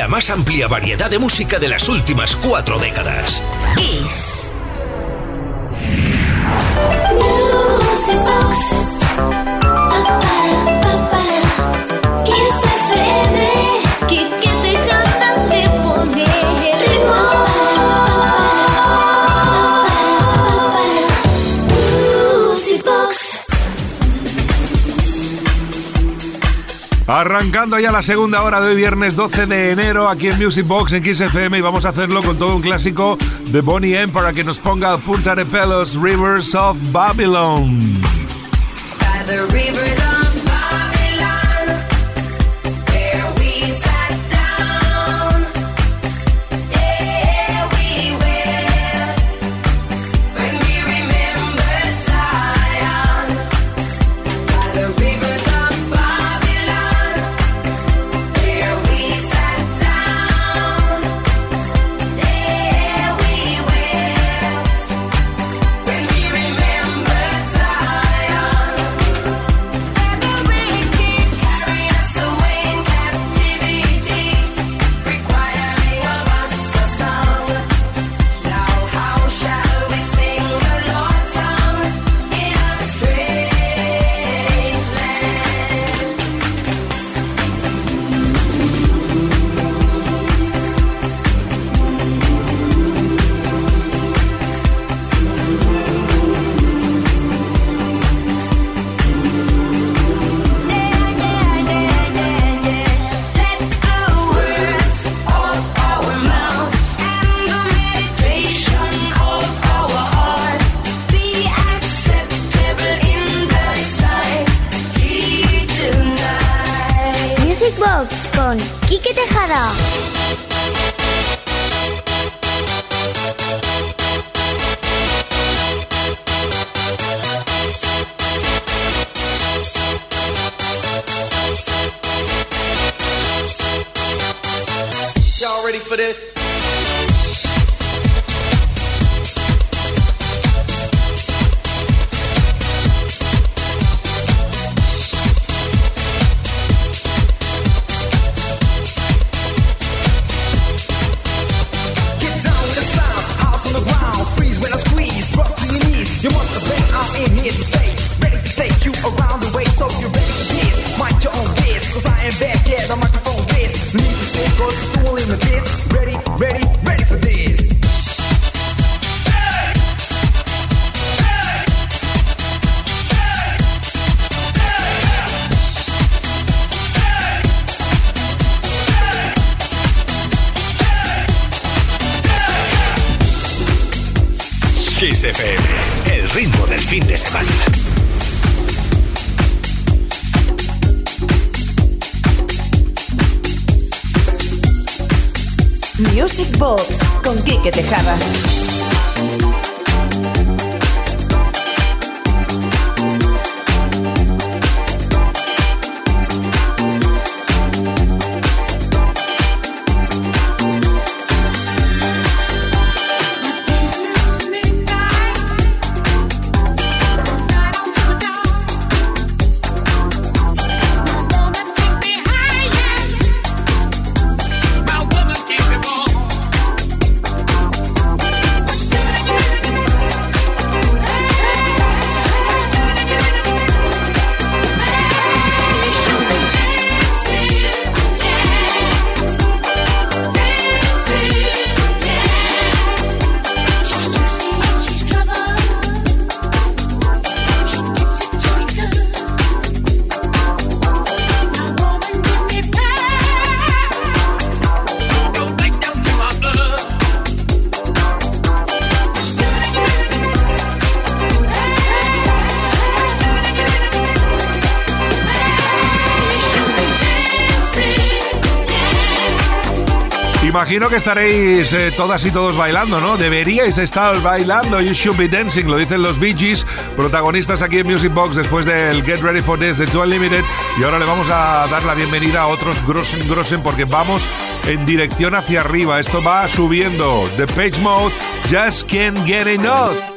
la más amplia variedad de música de las últimas cuatro décadas. Kiss. Arrancando ya la segunda hora de hoy, viernes 12 de enero, aquí en Music Box en XFM, y vamos a hacerlo con todo un clásico de Bonnie M para que nos ponga punta de pelos Rivers of Babylon. Imagino que estaréis eh, todas y todos bailando, ¿no? Deberíais estar bailando. You should be dancing, lo dicen los Bee Gees, protagonistas aquí en Music Box después del Get Ready for This de Dual Limited. Y ahora le vamos a dar la bienvenida a otros Grossen Grossen porque vamos en dirección hacia arriba. Esto va subiendo. The Page Mode, Just Can't Get Enough.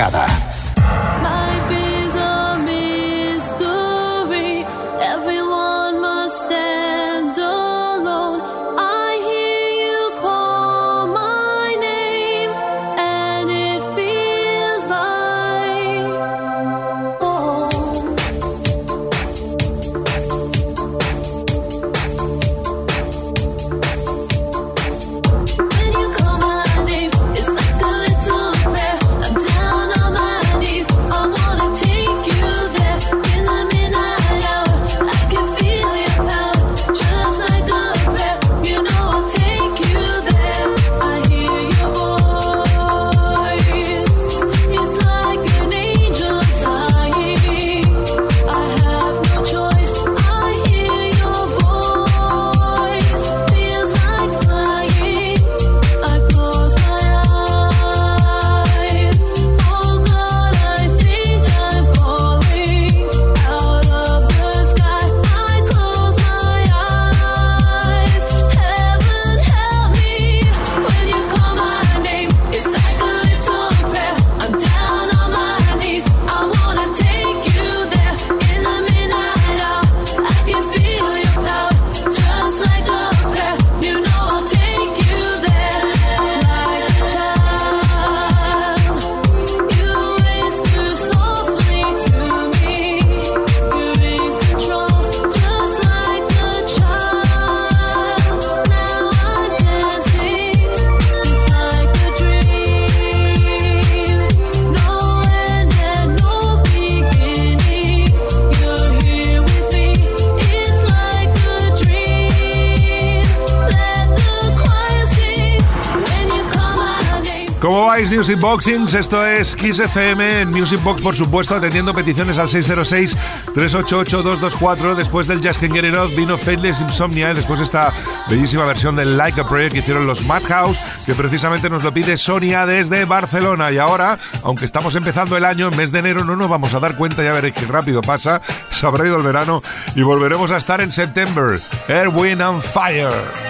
Carcará. Music Boxings, esto es Kiss FM en Music Box, por supuesto, atendiendo peticiones al 606-388-224. Después del Just Can Get It vino Faithless Insomnia, y después esta bellísima versión del Like a Prayer que hicieron los Madhouse, que precisamente nos lo pide Sonia desde Barcelona. Y ahora, aunque estamos empezando el año, en mes de enero no nos vamos a dar cuenta, ya veréis qué rápido pasa, se habrá ido el verano y volveremos a estar en septiembre. Airwind and Fire.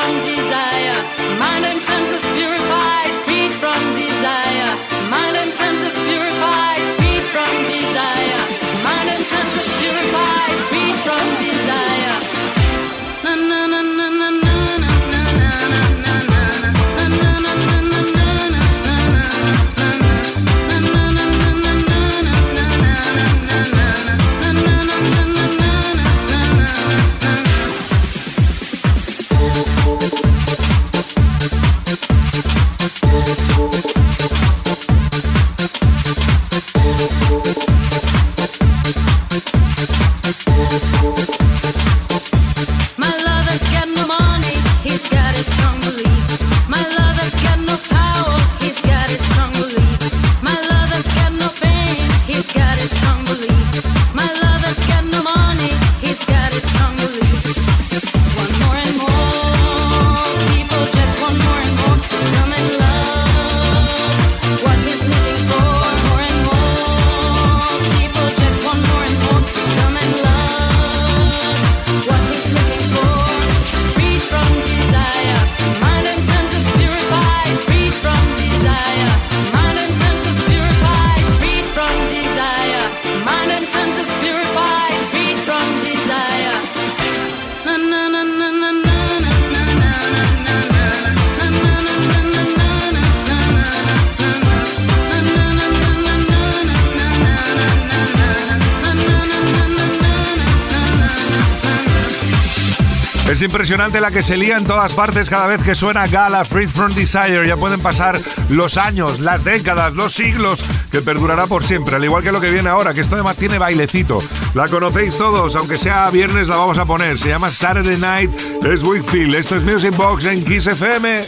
from desire, mind and senses purified, freed from desire, mind and senses purified, freed from desire, mind and senses purified, freed from desire. Na na na na na la que se lía en todas partes cada vez que suena Gala Free From Desire. Ya pueden pasar los años, las décadas, los siglos, que perdurará por siempre. Al igual que lo que viene ahora, que esto además tiene bailecito. La conocéis todos, aunque sea viernes la vamos a poner. Se llama Saturday Night, es Wickfield. Esto es Music Box en Kiss FM.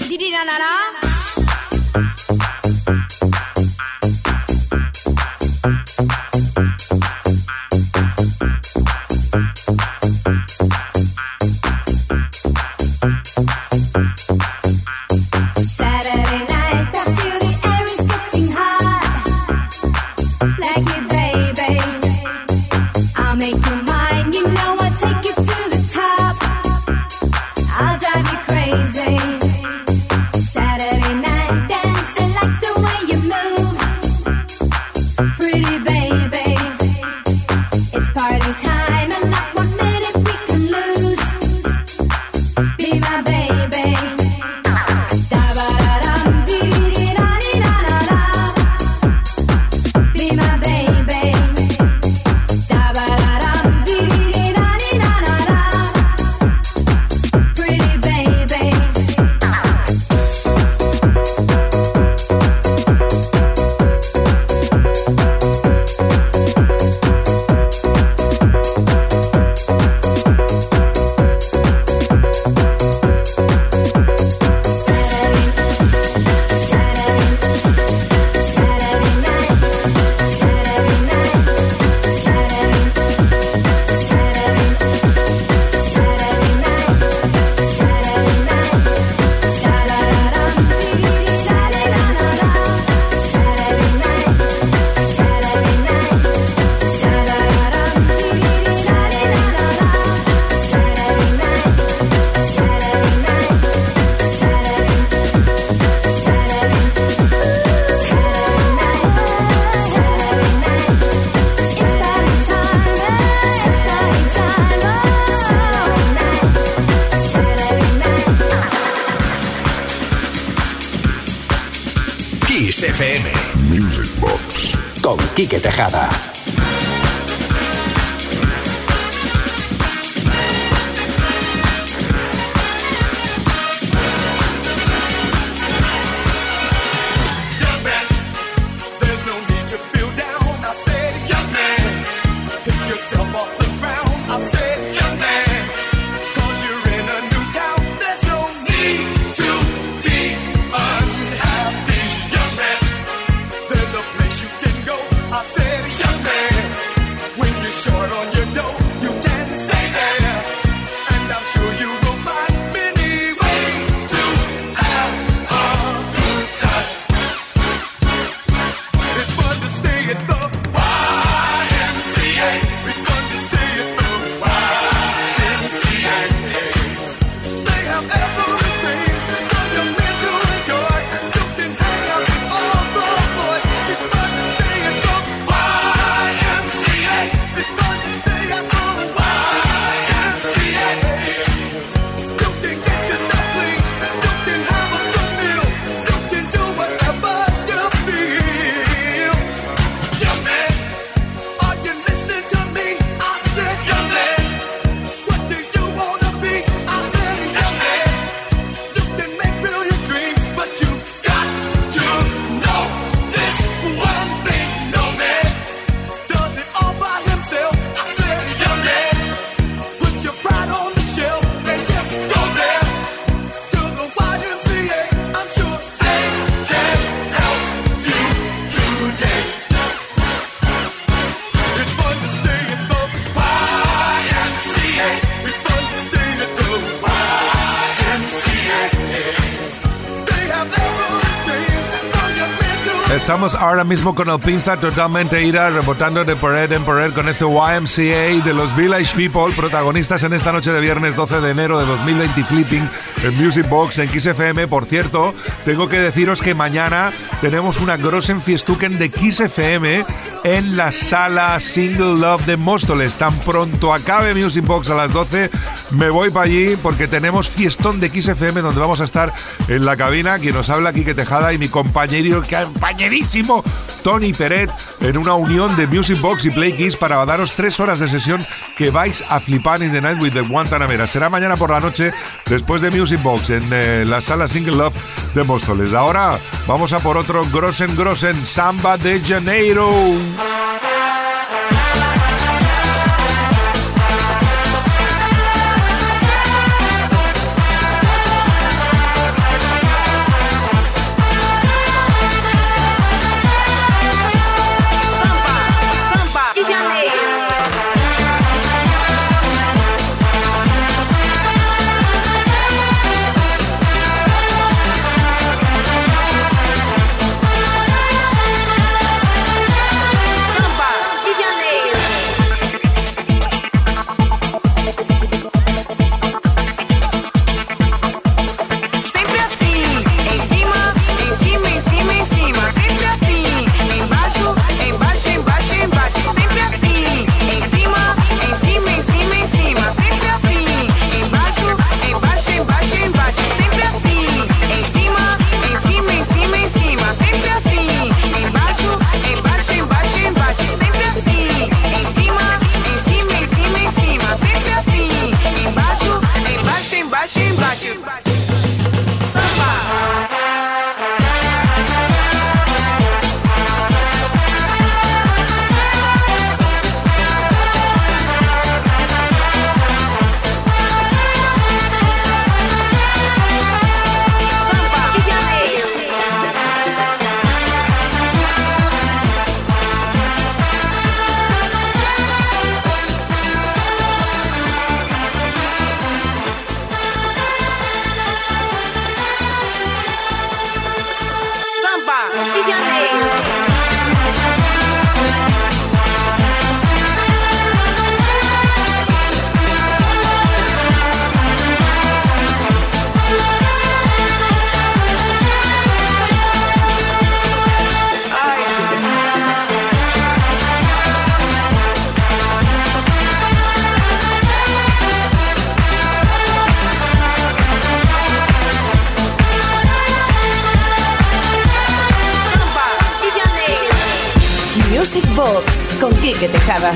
Quique Tejada. Mismo con el pinza totalmente ira, rebotando de pared en pared con este YMCA de los Village People, protagonistas en esta noche de viernes 12 de enero de 2020 Flipping en Music Box en Kiss FM. Por cierto, tengo que deciros que mañana tenemos una Grossen Fiestuken de Kiss FM en la sala Single Love de Móstoles. Tan pronto acabe Music Box a las 12, me voy para allí porque tenemos fiestón de Kiss FM donde vamos a estar en la cabina. Quien nos habla, Quique Tejada y mi compañero, compañerísimo Tony Peret en una unión de Music Box y Play Kiss para daros tres horas de sesión que vais a flipar in the night with the Guantanamera. Será mañana por la noche después de Music Box en eh, la sala Single Love de Móstoles. Ahora vamos a por otro Grossen Grossen Samba de Janeiro. Con Quique Tejada.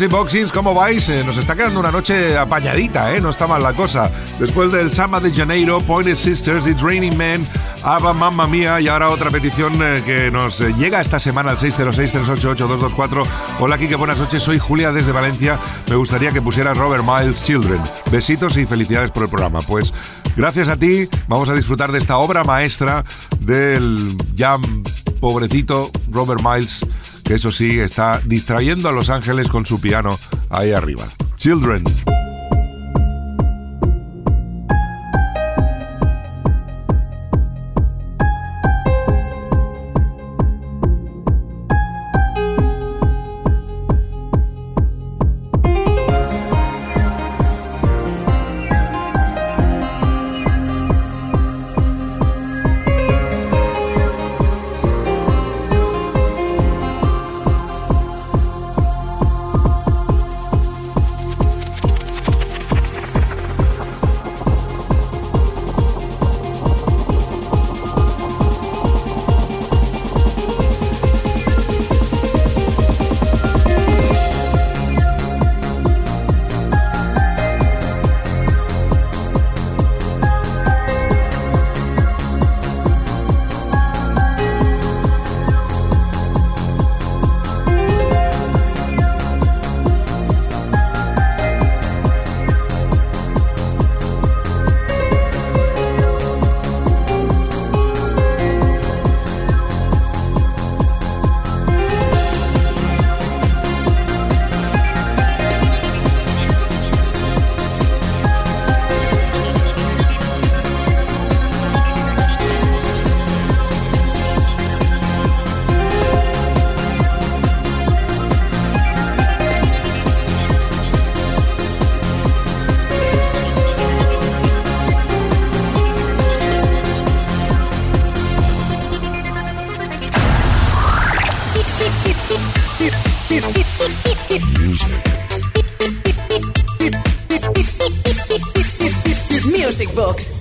¿Qué tal Music Boxings? ¿Cómo vais? Eh, nos está quedando una noche apañadita, ¿eh? No está mal la cosa. Después del Samba de Janeiro, Pointed Sisters, It's Raining Men, Ava Mamma Mía y ahora otra petición eh, que nos eh, llega esta semana al 606-388-224. Hola Kike, buenas noches. Soy Julia desde Valencia. Me gustaría que pusieras Robert Miles Children. Besitos y felicidades por el programa. Pues gracias a ti vamos a disfrutar de esta obra maestra del ya pobrecito Robert Miles que eso sí, está distrayendo a Los Ángeles con su piano ahí arriba. Children.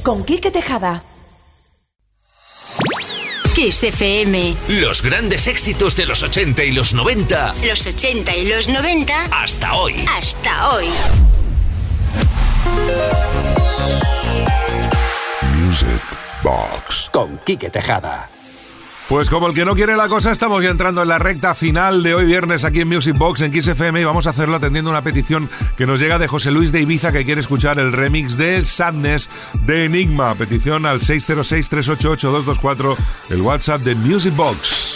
Con Quique Tejada. Kiss FM. Los grandes éxitos de los 80 y los 90 Los 80 y los 90 hasta hoy. hasta hoy. Music Box con Quique Tejada. Pues como el que no quiere la cosa, estamos ya entrando en la recta final de hoy viernes aquí en Music Box en Kiss FM y vamos a hacerlo atendiendo una petición que nos llega de José Luis de Ibiza que quiere escuchar el remix de Sadness de Enigma. Petición al 606-388-224, el WhatsApp de Music Box.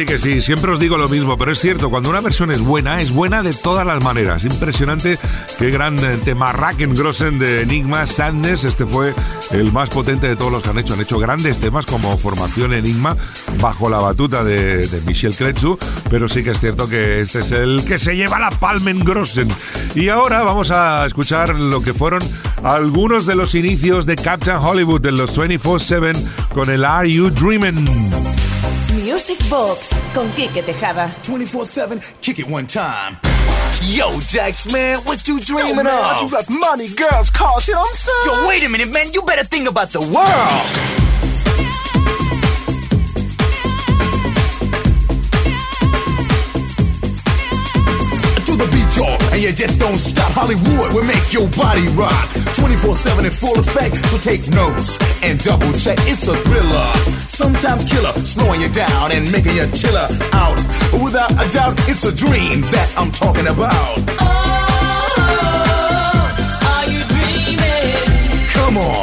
Sí, que sí, siempre os digo lo mismo, pero es cierto, cuando una versión es buena, es buena de todas las maneras. Impresionante qué gran eh, tema Grossen de Enigma Sadness, este fue el más potente de todos los que han hecho. Han hecho grandes temas como Formación Enigma bajo la batuta de, Michel Kretzu, pero sí que es cierto que este es el que se lleva la Palmen Grossen. Y ahora vamos a escuchar lo que fueron algunos de los inicios de Captain Hollywood en los 24-7 con el Are You Dreaming? Music Box con Quique Tejada. 24-7, kick it one time. Yo, Jax, man, what you dreaming of? You got money, girls, cars, you know what I'm saying? Yo, wait a minute, man, you better think about the world. Beat, y'all, and you just don't stop. Hollywood will make your body rock. 24-7 in full effect, so take notes and double check. It's a thriller, sometimes killer, slowing you down and making you chiller out. Without a doubt, it's a dream that I'm talking about. Oh, are you dreaming? Come on.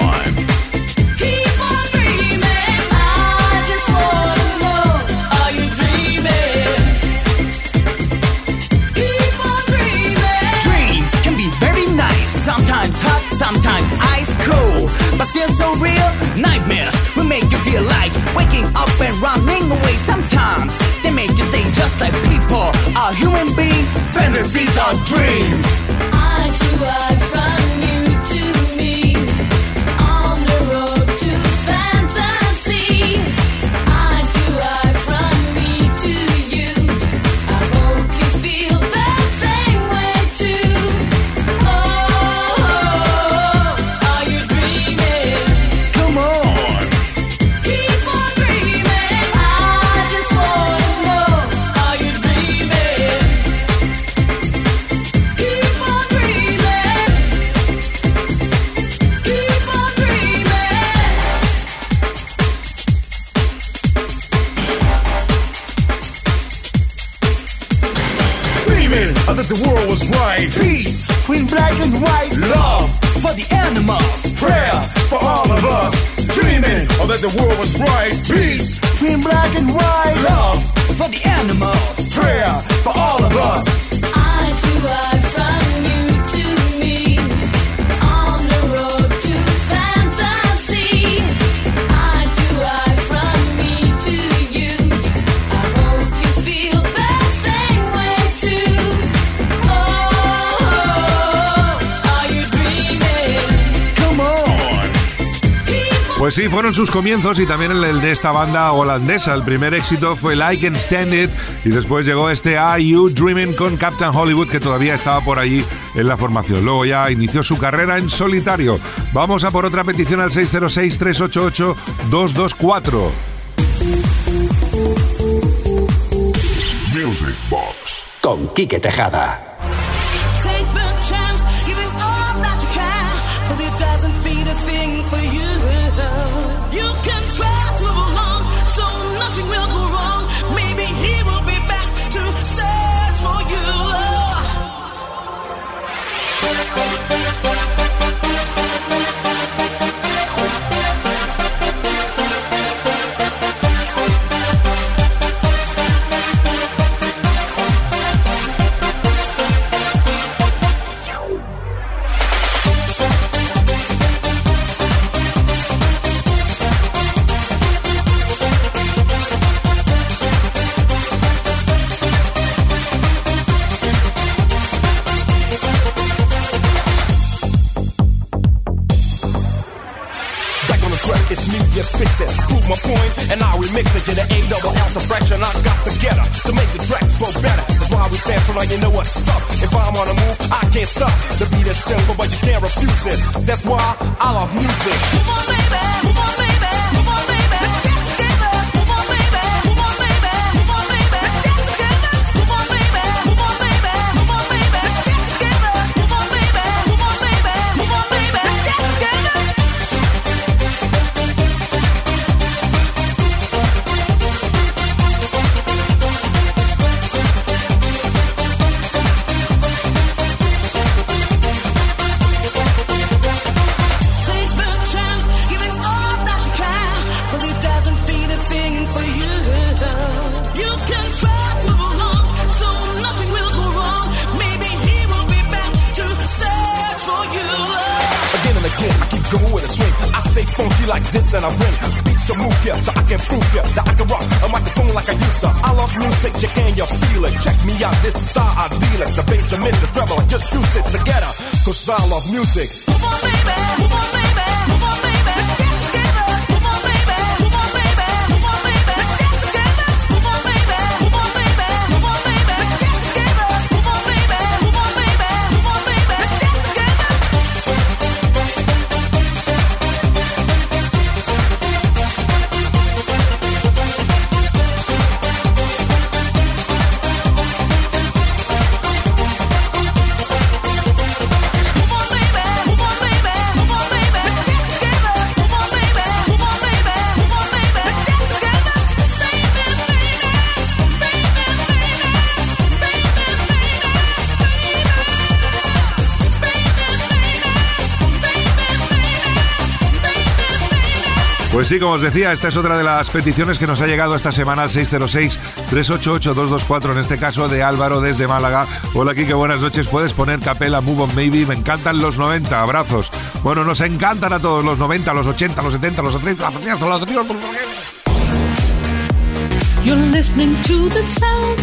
Sometimes ice cold, but still so real. Nightmares will make you feel like waking up and running away. Sometimes they make you stay just like people are human beings. Fantasies are dreams. Too hide from Pues sí, fueron sus comienzos y también el, de esta banda holandesa. El primer éxito fue I Can Stand It y después llegó este Are You Dreaming con Captain Hollywood que todavía estaba por allí en la formación. Luego ya inició su carrera en solitario. Vamos a por otra petición al 606-388-224. Music Box con Quique Tejada. Fix it. Prove my point, and I remix it to the A double L fraction. I got to get her to make the track flow better. That's why we central, now you know what's up. If I'm on a move, I can't stop. The beat is simple, but you can't refuse it. That's why I love music. Move on, baby. Sí, como os decía, esta es otra de las peticiones que nos ha llegado esta semana al 606-388-224, en este caso de Álvaro desde Málaga. Hola, Kike, buenas noches. Puedes poner capela Move on Maybe. Me encantan los 90, abrazos. Bueno, nos encantan a todos los 90, los 80, los 70, los 30, los 30, los You're listening to the sound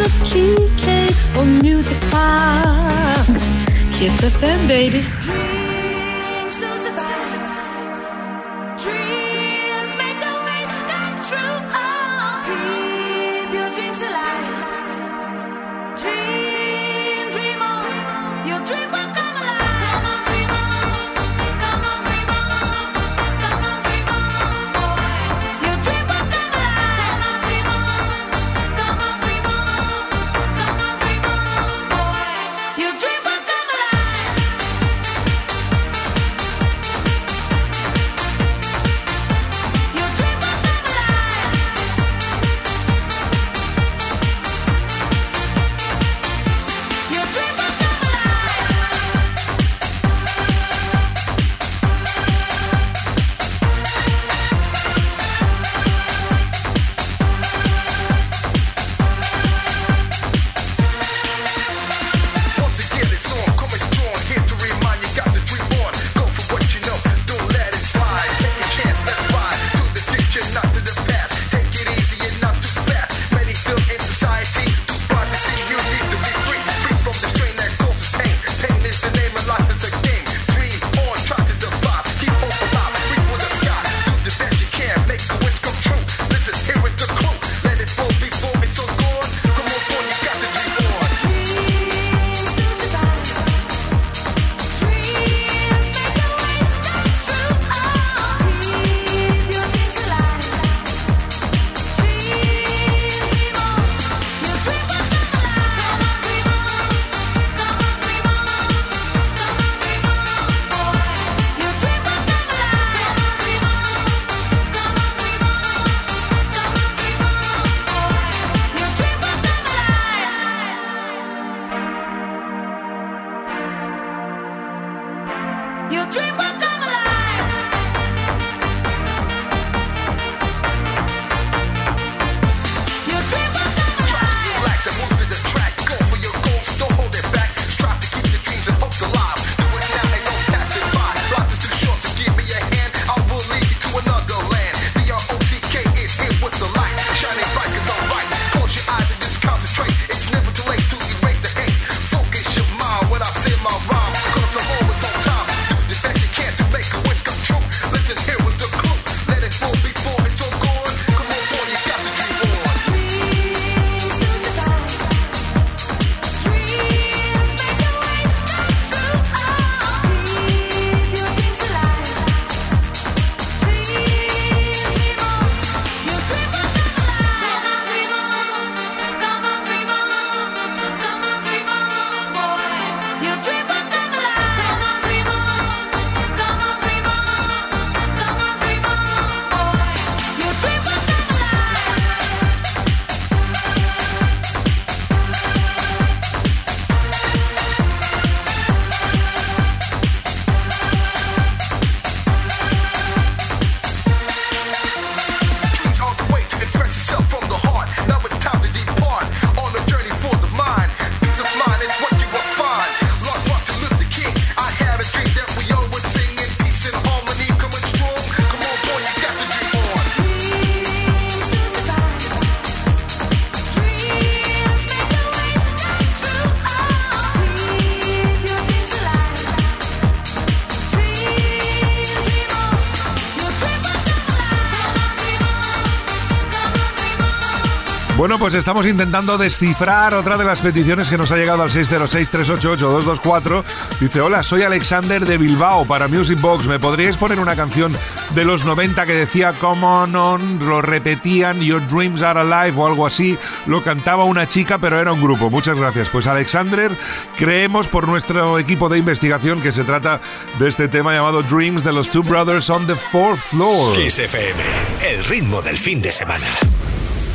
pues estamos intentando descifrar otra de las peticiones que nos ha llegado al 606-388-224. Dice, hola, soy Alexander de Bilbao para Music Box. ¿Me podríais poner una canción de los 90 que decía Come on, on? Lo repetían, Your Dreams Are Alive o algo así. Lo cantaba una chica, pero era un grupo. Muchas gracias. Pues Alexander, creemos por nuestro equipo de investigación que se trata de este tema llamado Dreams de los Two Brothers on the Fourth Floor. Kiss el ritmo del fin de semana.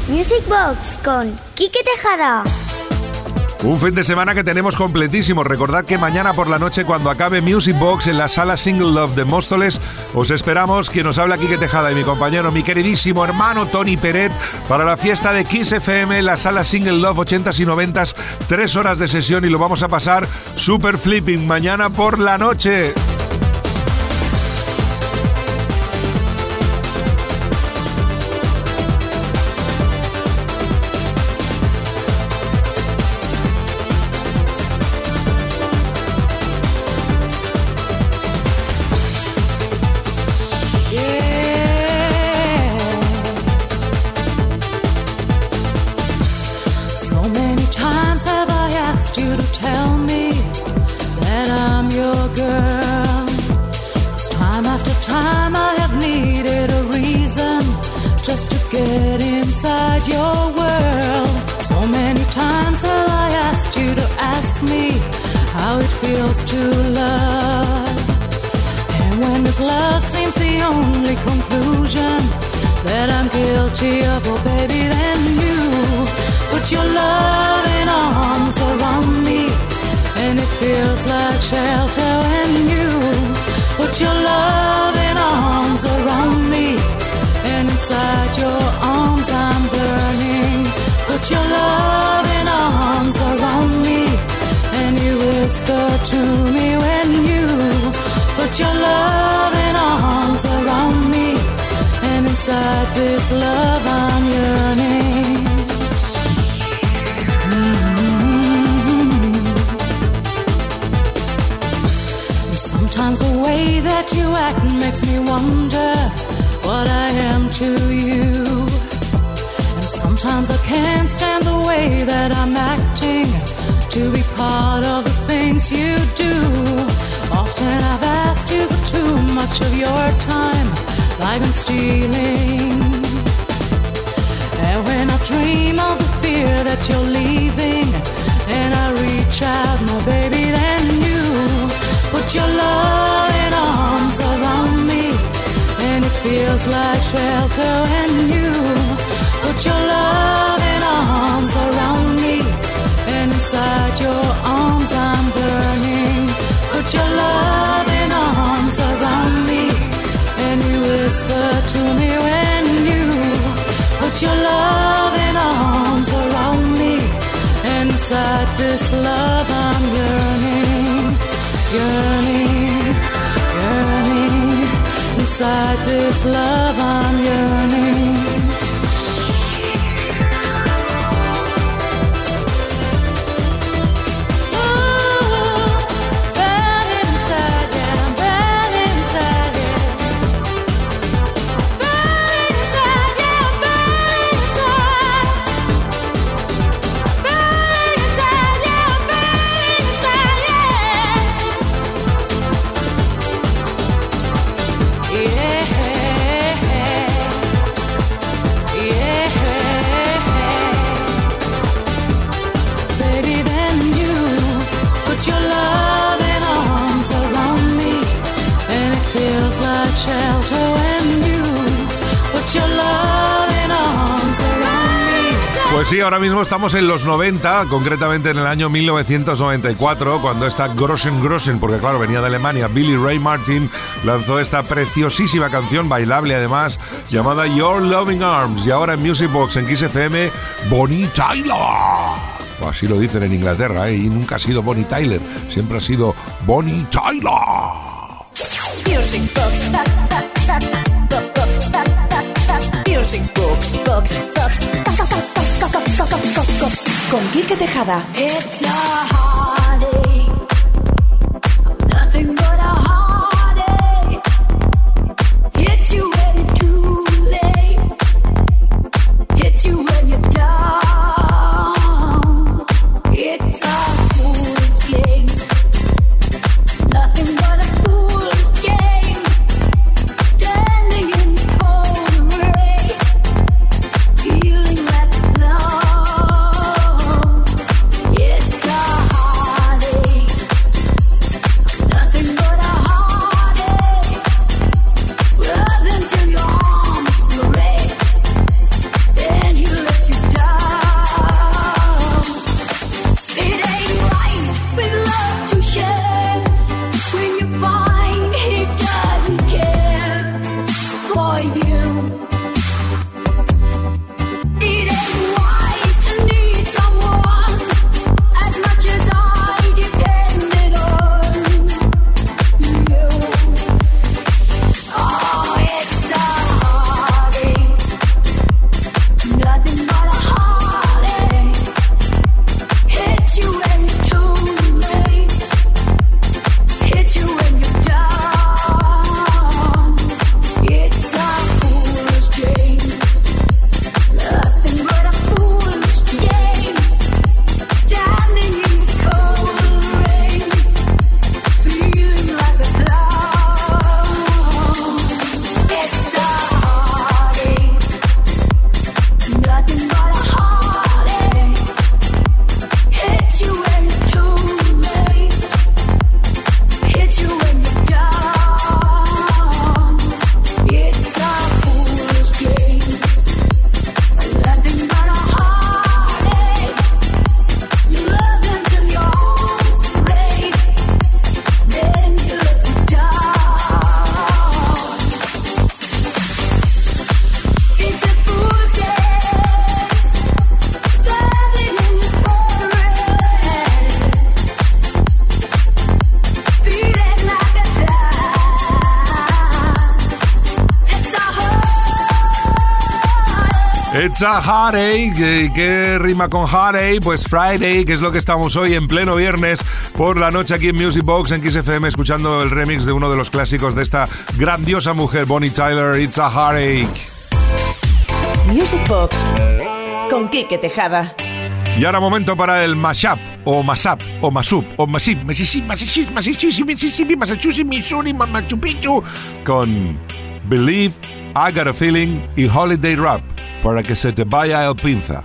Music Box con Quique Tejada. Un fin de semana que tenemos completísimo. Recordad que mañana por la noche, cuando acabe Music Box en la sala Single Love de Móstoles, os esperamos. Quien nos habla Quique Tejada y mi compañero, mi queridísimo hermano Tony Peret, para la fiesta de Kiss FM en la sala Single Love 80s y 90s. Tres horas de sesión y lo vamos a pasar super flipping mañana por la noche. Wonder what I am to you. And sometimes I can't stand the way that I'm acting to be part of the things you do. Often I've asked you for too much of your time, like I'm stealing. And when I dream of the fear that you're leaving, and I reach out, my baby, then you put your loving feels like shelter when you put your loving arms around me, inside your arms I'm burning. Put your loving arms around me, and you whisper to me when you put your loving arms around me. Inside this love I'm yearning, yearning, Inside this love I'm yearning. Sí, ahora mismo estamos en los 90, concretamente en el año 1994, cuando esta Grossen Grossen, porque claro, venía de Alemania, Billy Ray Martin lanzó esta preciosísima canción, bailable además, llamada Your Loving Arms. Y ahora en Music Box, en Kiss FM, Bonnie Tyler. Así lo dicen en Inglaterra, ¿eh? y nunca ha sido Bonnie Tyler, siempre ha sido Bonnie Tyler. Music Box. Box. Box. Box. Quique Tejada. It's a heartache. It's a heartache. ¿Y ¿Qué rima con heartache? Pues Friday, que es lo que estamos hoy en pleno viernes por la noche aquí en Music Box en XFM escuchando el remix de uno de los clásicos de esta grandiosa mujer, Bonnie Tyler. It's a heartache. Music Box con Quique Tejada. Y ahora momento para el mashup, o mashup, o masup, o masip, Mississippi, Mississippi, Mississippi, Mississippi, Massachusetts, Missouri, Machu Picchu, con Believe, I Got a Feeling y Holiday Rap, para que se te vaya el pinza.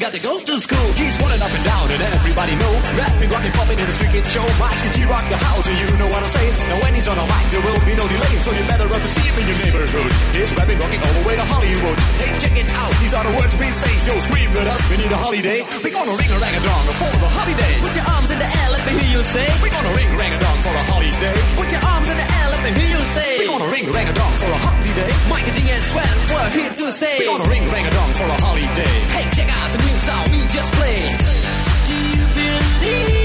Got to go to school. He's running up and down and everybody know Rapping, rocking, popping in the street kid show. Mike and G-Rock the house? And you know what I'm saying? Now when he's on a mic there will be no delay So you better run to see him in your neighborhood. He's rapping, rocking all the way to Hollywood. Hey check it out, these are the words we say. Yo scream with us, we need a holiday. We're gonna ring a rang a dong for the holiday. Put your arms in the air, let me hear you say. We're gonna ring rang a dong for a holiday. Put your arms in the air, let me hear you say. We're gonna ring rang a dong for a holiday. Mike we're here stay. We gonna ring rang a dong for a holiday Hey, check out the new style we just played. Do you believe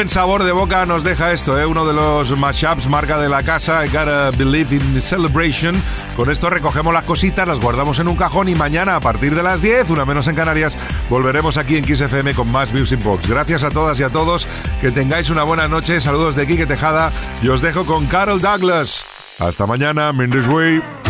buen sabor de boca nos deja esto, ¿eh? uno de los mashups marca de la casa, I Gotta Believe in Celebration. Con esto recogemos las cositas, las guardamos en un cajón y mañana a partir de las 10, una menos en Canarias, volveremos aquí en Kiss FM con más Music Box. Gracias a todas y a todos, que tengáis una buena noche, saludos de Quique Tejada y os dejo con Carol Douglas. Hasta mañana, Mendes Way.